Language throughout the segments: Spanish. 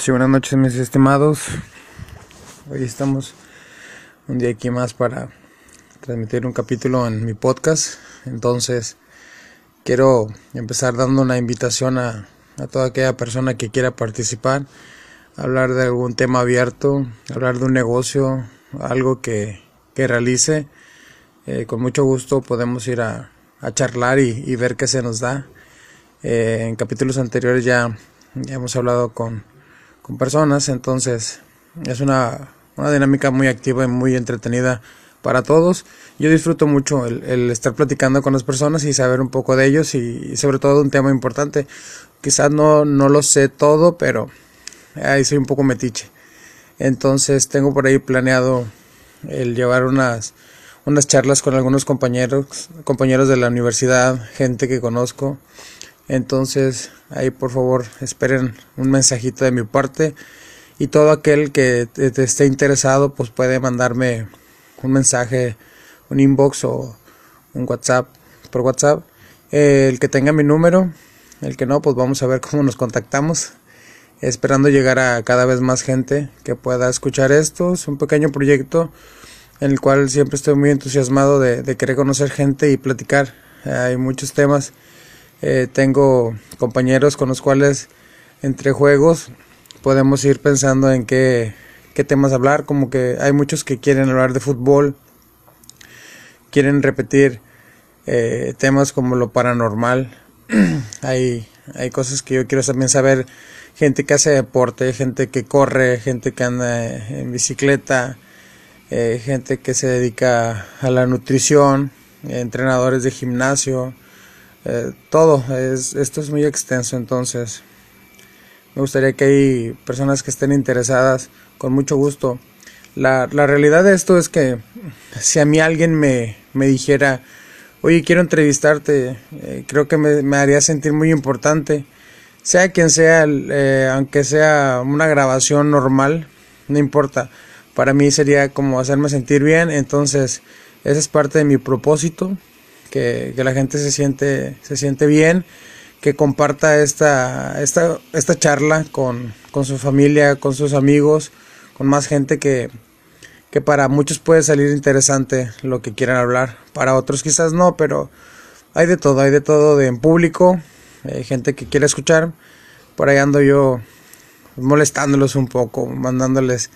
Sí, buenas noches mis estimados. Hoy estamos un día aquí más para transmitir un capítulo en mi podcast. Entonces, quiero empezar dando una invitación a, toda aquella persona que quiera participar, hablar de algún tema abierto, hablar de un negocio, algo que, realice. Eh, con mucho gusto podemos ir a, charlar y, ver qué se nos da. Eh, en capítulos anteriores ya, ya hemos hablado con con personas, entonces es una, una dinámica muy activa y muy entretenida para todos. Yo disfruto mucho el, estar platicando con las personas y saber un poco de ellos y, sobre todo un tema importante. Quizás no, no lo sé todo, pero ahí soy un poco metiche. Entonces tengo por ahí planeado el llevar unas, unas charlas con algunos compañeros, compañeros de la universidad, gente que conozco, entonces, ahí por favor esperen un mensajito de mi parte. Y todo aquel que te esté interesado, pues puede mandarme un mensaje, un inbox o un WhatsApp por WhatsApp. el que tenga mi número, el que no, pues vamos a ver cómo nos contactamos. Esperando llegar a cada vez más gente que pueda escuchar esto. Es un pequeño proyecto en el cual siempre estoy muy entusiasmado de, de querer conocer gente y platicar. Hay muchos temas eh, tengo compañeros con los cuales entre juegos podemos ir pensando en qué, qué temas hablar, como que hay muchos que quieren hablar de fútbol, quieren repetir eh, temas como lo paranormal, hay, hay cosas que yo quiero también saber, gente que hace deporte, gente que corre, gente que anda en bicicleta, eh, gente que se dedica a la nutrición, entrenadores de gimnasio, eh, todo. Es, esto es muy extenso, entonces me gustaría que hay personas que estén interesadas con mucho gusto. La, la realidad de esto es que si a mí alguien me, me dijera, oye, quiero entrevistarte, eh, creo que me, me, haría sentir muy importante. Sea quien sea, eh, aunque sea una grabación normal, no importa. Para mí sería como hacerme sentir bien, entonces esa es parte de mi propósito que, la gente se siente, se siente bien, que comparta esta, esta, esta charla con, su familia, con sus amigos, con más gente que, que para muchos puede salir interesante lo que quieran hablar, para otros quizás no, pero hay de todo, hay de todo de en público, hay gente que quiere escuchar, por ahí ando yo molestándolos un poco, mandándoles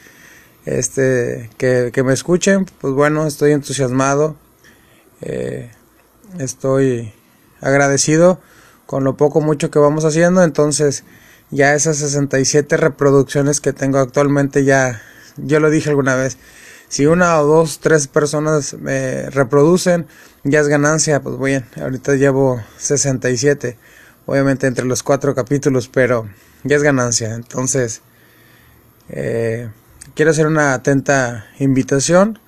este que, que me escuchen, pues bueno, estoy entusiasmado. Eh, estoy agradecido con lo poco mucho que vamos haciendo. Entonces ya esas 67 reproducciones que tengo actualmente ya yo lo dije alguna vez si una o dos tres personas me reproducen ya es ganancia pues bien ahorita llevo 67 obviamente entre los cuatro capítulos pero ya es ganancia. Entonces eh, quiero hacer una atenta invitación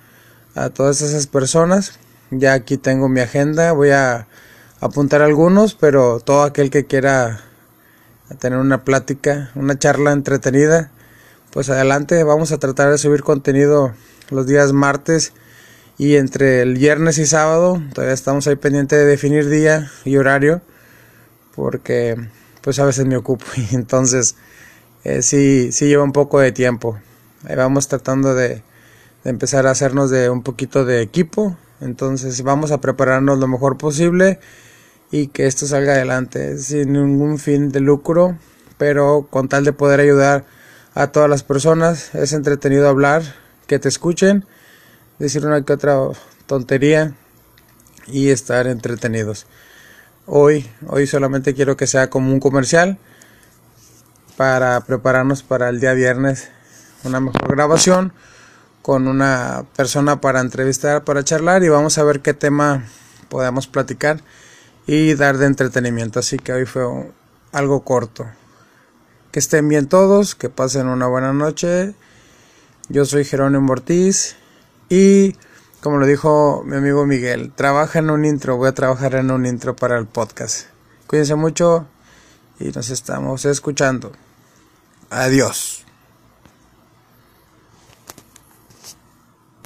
a todas esas personas ya aquí tengo mi agenda, voy a apuntar algunos, pero todo aquel que quiera tener una plática, una charla entretenida, pues adelante, vamos a tratar de subir contenido los días martes y entre el viernes y sábado, todavía estamos ahí pendiente de definir día y horario, porque pues a veces me ocupo y entonces eh, sí, sí lleva un poco de tiempo. Ahí vamos tratando de, de empezar a hacernos de un poquito de equipo entonces vamos a prepararnos lo mejor posible y que esto salga adelante sin ningún fin de lucro, pero con tal de poder ayudar a todas las personas. Es entretenido hablar, que te escuchen, decir una que otra tontería y estar entretenidos. Hoy, hoy solamente quiero que sea como un comercial para prepararnos para el día viernes una mejor grabación con una persona para entrevistar, para charlar y vamos a ver qué tema podemos platicar y dar de entretenimiento. Así que hoy fue algo corto. Que estén bien todos, que pasen una buena noche. Yo soy Jerónimo Ortiz y como lo dijo mi amigo Miguel, trabaja en un intro, voy a trabajar en un intro para el podcast. Cuídense mucho y nos estamos escuchando. Adiós.